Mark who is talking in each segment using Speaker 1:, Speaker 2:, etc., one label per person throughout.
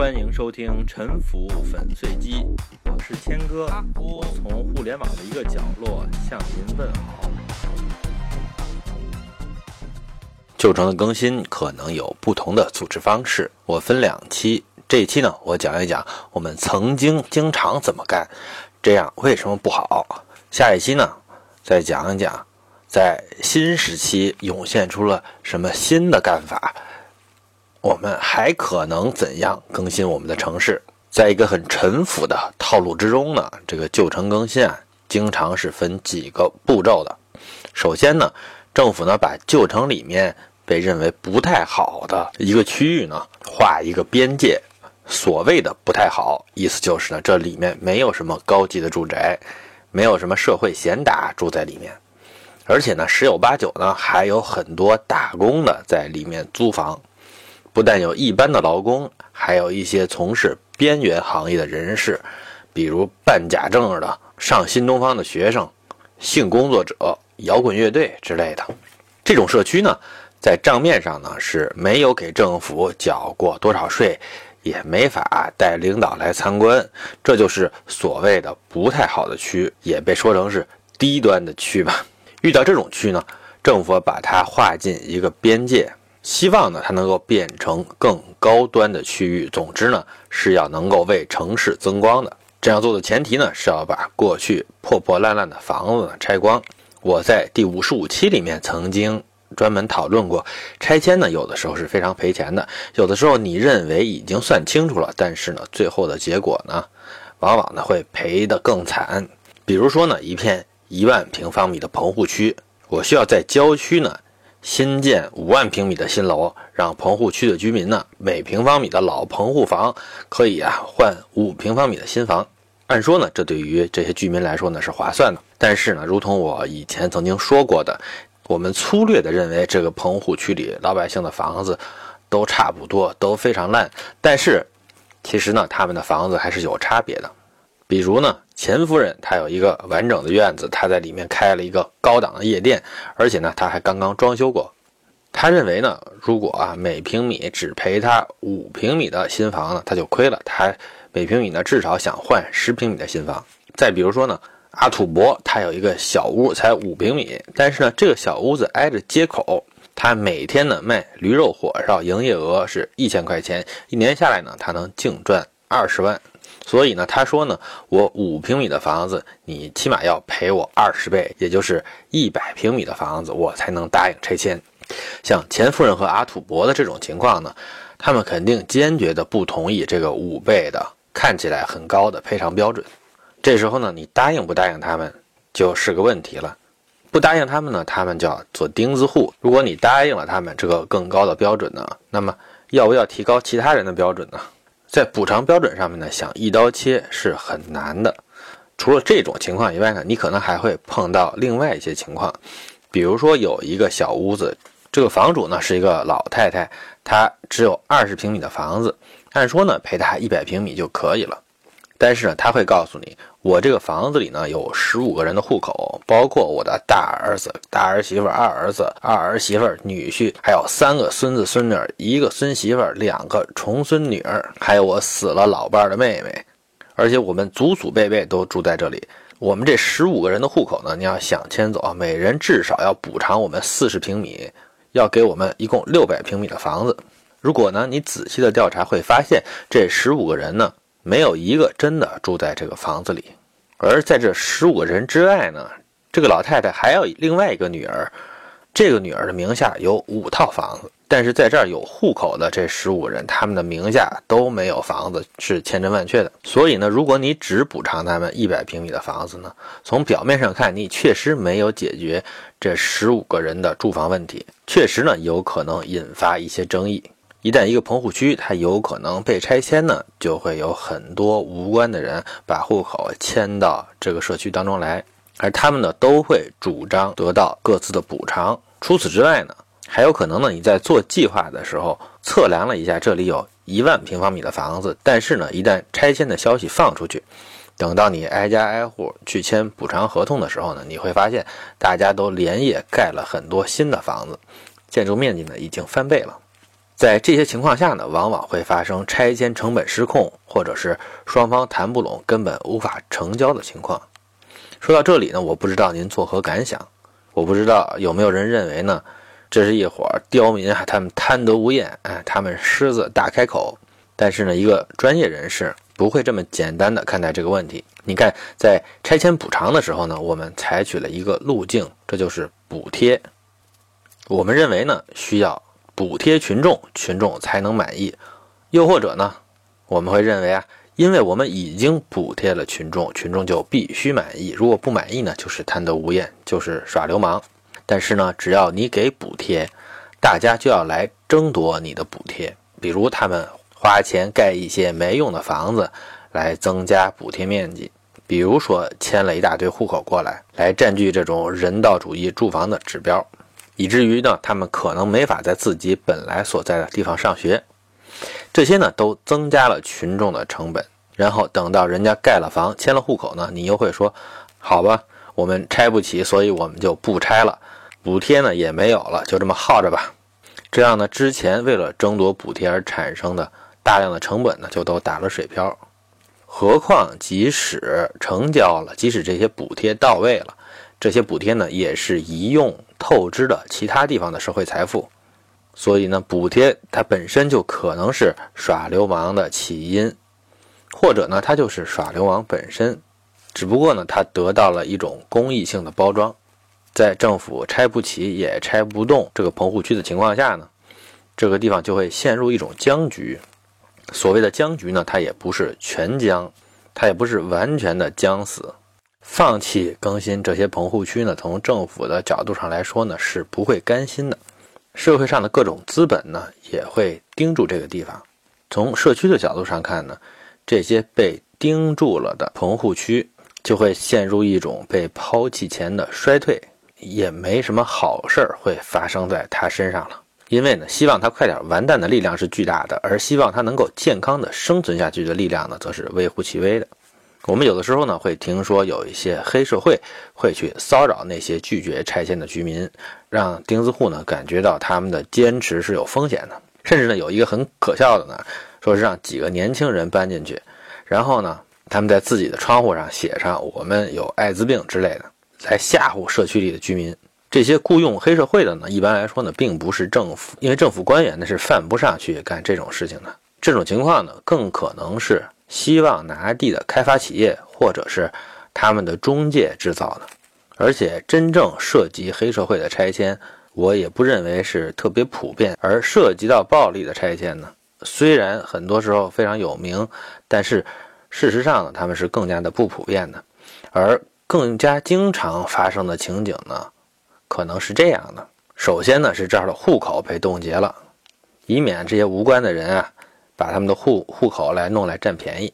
Speaker 1: 欢迎收听《沉浮粉碎机》，我是谦哥，我从互联网的一个角落向您问好。旧城的更新可能有不同的组织方式，我分两期。这一期呢，我讲一讲我们曾经经常怎么干，这样为什么不好。下一期呢，再讲一讲在新时期涌现出了什么新的干法。我们还可能怎样更新我们的城市？在一个很陈腐的套路之中呢，这个旧城更新啊，经常是分几个步骤的。首先呢，政府呢把旧城里面被认为不太好的一个区域呢，画一个边界。所谓的不太好，意思就是呢，这里面没有什么高级的住宅，没有什么社会贤达住在里面，而且呢，十有八九呢，还有很多打工的在里面租房。不但有一般的劳工，还有一些从事边缘行业的人士，比如办假证的、上新东方的学生、性工作者、摇滚乐队之类的。这种社区呢，在账面上呢是没有给政府缴过多少税，也没法带领导来参观，这就是所谓的不太好的区，也被说成是低端的区吧。遇到这种区呢，政府把它划进一个边界。希望呢，它能够变成更高端的区域。总之呢，是要能够为城市增光的。这样做的前提呢，是要把过去破破烂烂的房子拆光。我在第五十五期里面曾经专门讨论过，拆迁呢，有的时候是非常赔钱的。有的时候你认为已经算清楚了，但是呢，最后的结果呢，往往呢会赔得更惨。比如说呢，一片一万平方米的棚户区，我需要在郊区呢。新建五万平米的新楼，让棚户区的居民呢，每平方米的老棚户房可以啊换五平方米的新房。按说呢，这对于这些居民来说呢是划算的。但是呢，如同我以前曾经说过的，我们粗略的认为这个棚户区里老百姓的房子都差不多，都非常烂。但是其实呢，他们的房子还是有差别的。比如呢，钱夫人她有一个完整的院子，她在里面开了一个高档的夜店，而且呢，她还刚刚装修过。他认为呢，如果啊每平米只赔他五平米的新房呢，他就亏了。他每平米呢至少想换十平米的新房。再比如说呢，阿土伯他有一个小屋，才五平米，但是呢，这个小屋子挨着街口，他每天呢卖驴肉火烧，营业额是一千块钱，一年下来呢，他能净赚二十万。所以呢，他说呢，我五平米的房子，你起码要赔我二十倍，也就是一百平米的房子，我才能答应拆迁。像钱夫人和阿土伯的这种情况呢，他们肯定坚决的不同意这个五倍的看起来很高的赔偿标准。这时候呢，你答应不答应他们就是个问题了。不答应他们呢，他们就要做钉子户。如果你答应了他们这个更高的标准呢，那么要不要提高其他人的标准呢？在补偿标准上面呢，想一刀切是很难的。除了这种情况以外呢，你可能还会碰到另外一些情况，比如说有一个小屋子，这个房主呢是一个老太太，她只有二十平米的房子，按说呢赔她一百平米就可以了。但是呢，他会告诉你，我这个房子里呢有十五个人的户口，包括我的大儿子、大儿媳妇、二儿子、二儿媳妇、女婿，还有三个孙子孙女，一个孙媳妇，两个重孙女儿，还有我死了老伴的妹妹，而且我们祖祖辈辈都住在这里。我们这十五个人的户口呢，你要想迁走，每人至少要补偿我们四十平米，要给我们一共六百平米的房子。如果呢，你仔细的调查会发现，这十五个人呢。没有一个真的住在这个房子里，而在这十五个人之外呢，这个老太太还有另外一个女儿，这个女儿的名下有五套房子，但是在这儿有户口的这十五人，他们的名下都没有房子，是千真万确的。所以呢，如果你只补偿他们一百平米的房子呢，从表面上看，你确实没有解决这十五个人的住房问题，确实呢，有可能引发一些争议。一旦一个棚户区它有可能被拆迁呢，就会有很多无关的人把户口迁到这个社区当中来，而他们呢都会主张得到各自的补偿。除此之外呢，还有可能呢你在做计划的时候测量了一下，这里有一万平方米的房子，但是呢一旦拆迁的消息放出去，等到你挨家挨户去签补偿合同的时候呢，你会发现大家都连夜盖了很多新的房子，建筑面积呢已经翻倍了。在这些情况下呢，往往会发生拆迁成本失控，或者是双方谈不拢，根本无法成交的情况。说到这里呢，我不知道您作何感想？我不知道有没有人认为呢，这是一伙刁民啊，他们贪得无厌，哎，他们狮子大开口。但是呢，一个专业人士不会这么简单的看待这个问题。你看，在拆迁补偿的时候呢，我们采取了一个路径，这就是补贴。我们认为呢，需要补贴群众，群众才能满意。又或者呢，我们会认为啊。因为我们已经补贴了群众，群众就必须满意。如果不满意呢，就是贪得无厌，就是耍流氓。但是呢，只要你给补贴，大家就要来争夺你的补贴。比如他们花钱盖一些没用的房子，来增加补贴面积；比如说迁了一大堆户口过来，来占据这种人道主义住房的指标，以至于呢，他们可能没法在自己本来所在的地方上学。这些呢，都增加了群众的成本。然后等到人家盖了房、迁了户口呢，你又会说：“好吧，我们拆不起，所以我们就不拆了，补贴呢也没有了，就这么耗着吧。”这样呢，之前为了争夺补贴而产生的大量的成本呢，就都打了水漂。何况，即使成交了，即使这些补贴到位了，这些补贴呢，也是一用透支的其他地方的社会财富。所以呢，补贴它本身就可能是耍流氓的起因，或者呢，它就是耍流氓本身，只不过呢，它得到了一种公益性的包装。在政府拆不起也拆不动这个棚户区的情况下呢，这个地方就会陷入一种僵局。所谓的僵局呢，它也不是全僵，它也不是完全的僵死。放弃更新这些棚户区呢，从政府的角度上来说呢，是不会甘心的。社会上的各种资本呢，也会盯住这个地方。从社区的角度上看呢，这些被盯住了的棚户区就会陷入一种被抛弃前的衰退，也没什么好事儿会发生在他身上了。因为呢，希望他快点完蛋的力量是巨大的，而希望他能够健康的生存下去的力量呢，则是微乎其微的。我们有的时候呢，会听说有一些黑社会会去骚扰那些拒绝拆迁的居民，让钉子户呢感觉到他们的坚持是有风险的。甚至呢，有一个很可笑的呢，说是让几个年轻人搬进去，然后呢，他们在自己的窗户上写上“我们有艾滋病”之类的，来吓唬社区里的居民。这些雇佣黑社会的呢，一般来说呢，并不是政府，因为政府官员呢是犯不上去干这种事情的。这种情况呢，更可能是。希望拿地的开发企业，或者是他们的中介制造的，而且真正涉及黑社会的拆迁，我也不认为是特别普遍。而涉及到暴力的拆迁呢，虽然很多时候非常有名，但是事实上呢，他们是更加的不普遍的。而更加经常发生的情景呢，可能是这样的：首先呢，是这儿的户口被冻结了，以免这些无关的人啊。把他们的户户口来弄来占便宜，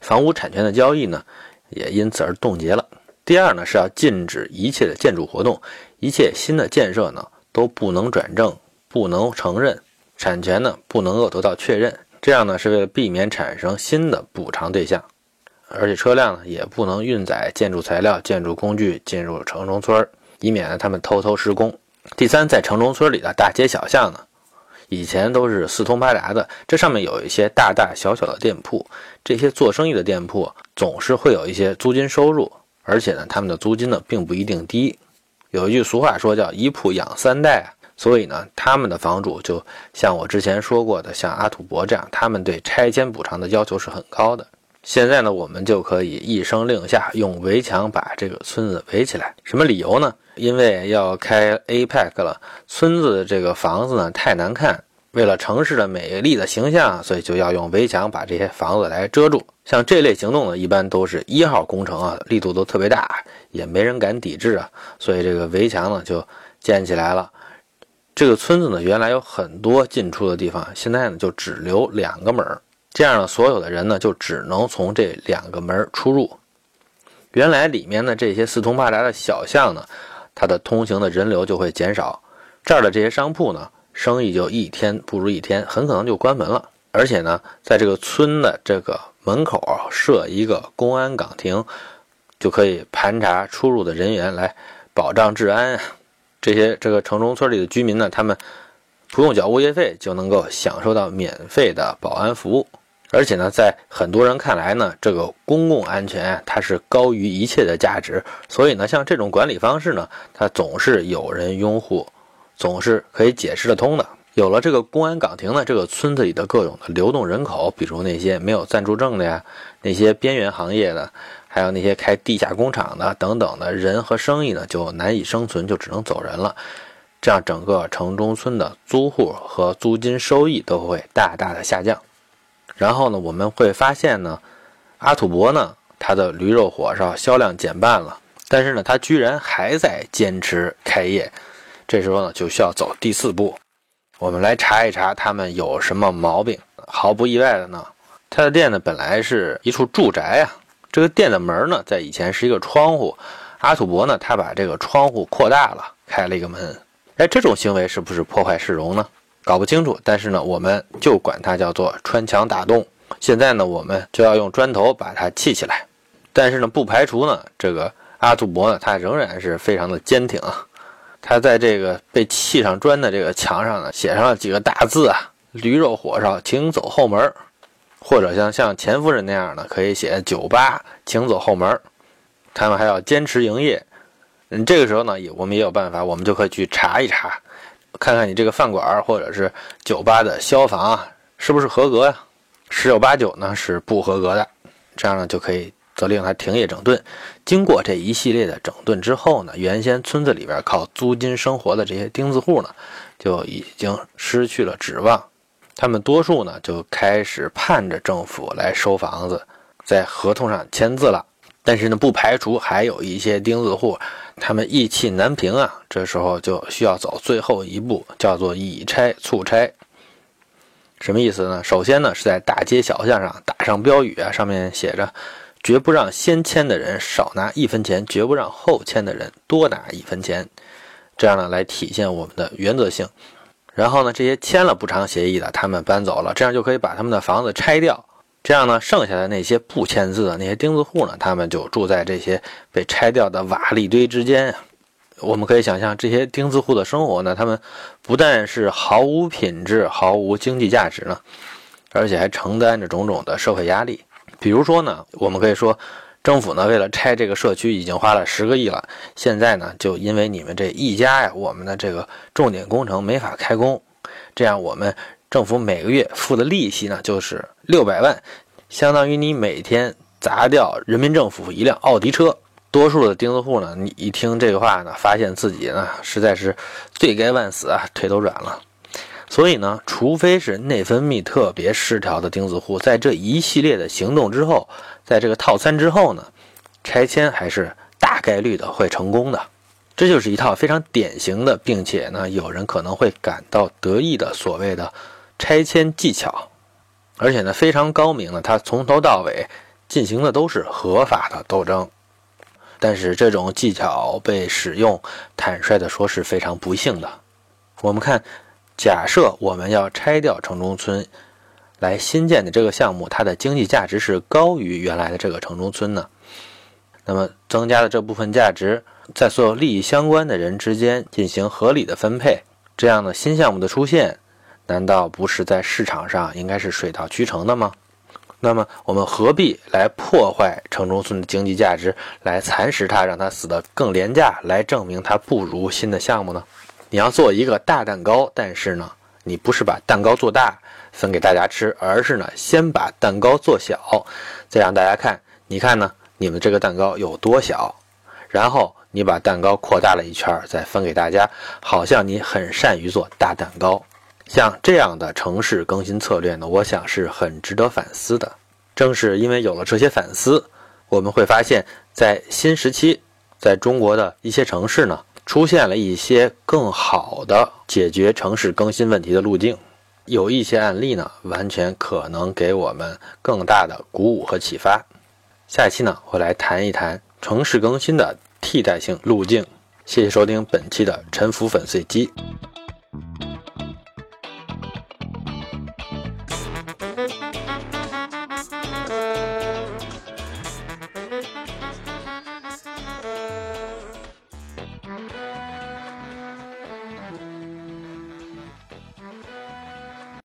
Speaker 1: 房屋产权的交易呢，也因此而冻结了。第二呢，是要禁止一切的建筑活动，一切新的建设呢都不能转正，不能承认产权呢，不能够得到确认。这样呢，是为了避免产生新的补偿对象，而且车辆呢也不能运载建筑材料、建筑工具进入城中村，以免呢他们偷偷施工。第三，在城中村里的大街小巷呢。以前都是四通八达的，这上面有一些大大小小的店铺，这些做生意的店铺总是会有一些租金收入，而且呢，他们的租金呢并不一定低。有一句俗话说叫“一铺养三代”，所以呢，他们的房主就像我之前说过的，像阿土伯这样，他们对拆迁补偿的要求是很高的。现在呢，我们就可以一声令下，用围墙把这个村子围起来。什么理由呢？因为要开 APEC 了，村子的这个房子呢太难看，为了城市的美丽的形象，所以就要用围墙把这些房子来遮住。像这类行动呢，一般都是一号工程啊，力度都特别大，也没人敢抵制啊，所以这个围墙呢就建起来了。这个村子呢，原来有很多进出的地方，现在呢就只留两个门。这样呢，所有的人呢就只能从这两个门出入。原来里面的这些四通八达的小巷呢，它的通行的人流就会减少，这儿的这些商铺呢，生意就一天不如一天，很可能就关门了。而且呢，在这个村的这个门口设一个公安岗亭，就可以盘查出入的人员，来保障治安。这些这个城中村里的居民呢，他们不用缴物业费就能够享受到免费的保安服务。而且呢，在很多人看来呢，这个公共安全它是高于一切的价值。所以呢，像这种管理方式呢，它总是有人拥护，总是可以解释得通的。有了这个公安岗亭呢，这个村子里的各种的流动人口，比如那些没有暂住证的呀，那些边缘行业的，还有那些开地下工厂的等等的人和生意呢，就难以生存，就只能走人了。这样整个城中村的租户和租金收益都会大大的下降。然后呢，我们会发现呢，阿土伯呢，他的驴肉火烧销量减半了，但是呢，他居然还在坚持开业。这时候呢，就需要走第四步，我们来查一查他们有什么毛病。毫不意外的呢，他的店呢本来是一处住宅啊，这个店的门呢在以前是一个窗户，阿土伯呢他把这个窗户扩大了，开了一个门。哎，这种行为是不是破坏市容呢？搞不清楚，但是呢，我们就管它叫做穿墙打洞。现在呢，我们就要用砖头把它砌起来。但是呢，不排除呢，这个阿土伯呢，他仍然是非常的坚挺啊。他在这个被砌上砖的这个墙上呢，写上了几个大字啊：“驴肉火烧，请走后门。”或者像像钱夫人那样的，可以写“酒吧，请走后门。”他们还要坚持营业。嗯，这个时候呢，也我们也有办法，我们就可以去查一查。看看你这个饭馆或者是酒吧的消防啊，是不是合格呀？十有八九呢是不合格的，这样呢就可以责令他停业整顿。经过这一系列的整顿之后呢，原先村子里边靠租金生活的这些钉子户呢，就已经失去了指望。他们多数呢就开始盼着政府来收房子，在合同上签字了。但是呢，不排除还有一些钉子户，他们意气难平啊。这时候就需要走最后一步，叫做以拆促拆。什么意思呢？首先呢，是在大街小巷上打上标语啊，上面写着“绝不让先签的人少拿一分钱，绝不让后签的人多拿一分钱”，这样呢，来体现我们的原则性。然后呢，这些签了补偿协议的，他们搬走了，这样就可以把他们的房子拆掉。这样呢，剩下的那些不签字的那些钉子户呢，他们就住在这些被拆掉的瓦砾堆之间。我们可以想象，这些钉子户的生活呢，他们不但是毫无品质、毫无经济价值呢，而且还承担着种种的社会压力。比如说呢，我们可以说，政府呢为了拆这个社区已经花了十个亿了，现在呢就因为你们这一家呀，我们的这个重点工程没法开工，这样我们。政府每个月付的利息呢，就是六百万，相当于你每天砸掉人民政府一辆奥迪车。多数的钉子户呢，你一听这个话呢，发现自己呢实在是罪该万死啊，腿都软了。所以呢，除非是内分泌特别失调的钉子户，在这一系列的行动之后，在这个套餐之后呢，拆迁还是大概率的会成功的。这就是一套非常典型的，并且呢，有人可能会感到得意的所谓的。拆迁技巧，而且呢非常高明的，他从头到尾进行的都是合法的斗争，但是这种技巧被使用，坦率的说是非常不幸的。我们看，假设我们要拆掉城中村，来新建的这个项目，它的经济价值是高于原来的这个城中村呢，那么增加的这部分价值，在所有利益相关的人之间进行合理的分配，这样的新项目的出现。难道不是在市场上应该是水到渠成的吗？那么我们何必来破坏城中村的经济价值，来蚕食它，让它死得更廉价，来证明它不如新的项目呢？你要做一个大蛋糕，但是呢，你不是把蛋糕做大分给大家吃，而是呢先把蛋糕做小，再让大家看，你看呢，你们这个蛋糕有多小，然后你把蛋糕扩大了一圈，再分给大家，好像你很善于做大蛋糕。像这样的城市更新策略呢，我想是很值得反思的。正是因为有了这些反思，我们会发现，在新时期，在中国的一些城市呢，出现了一些更好的解决城市更新问题的路径。有一些案例呢，完全可能给我们更大的鼓舞和启发。下一期呢，我来谈一谈城市更新的替代性路径。谢谢收听本期的沉浮粉碎机。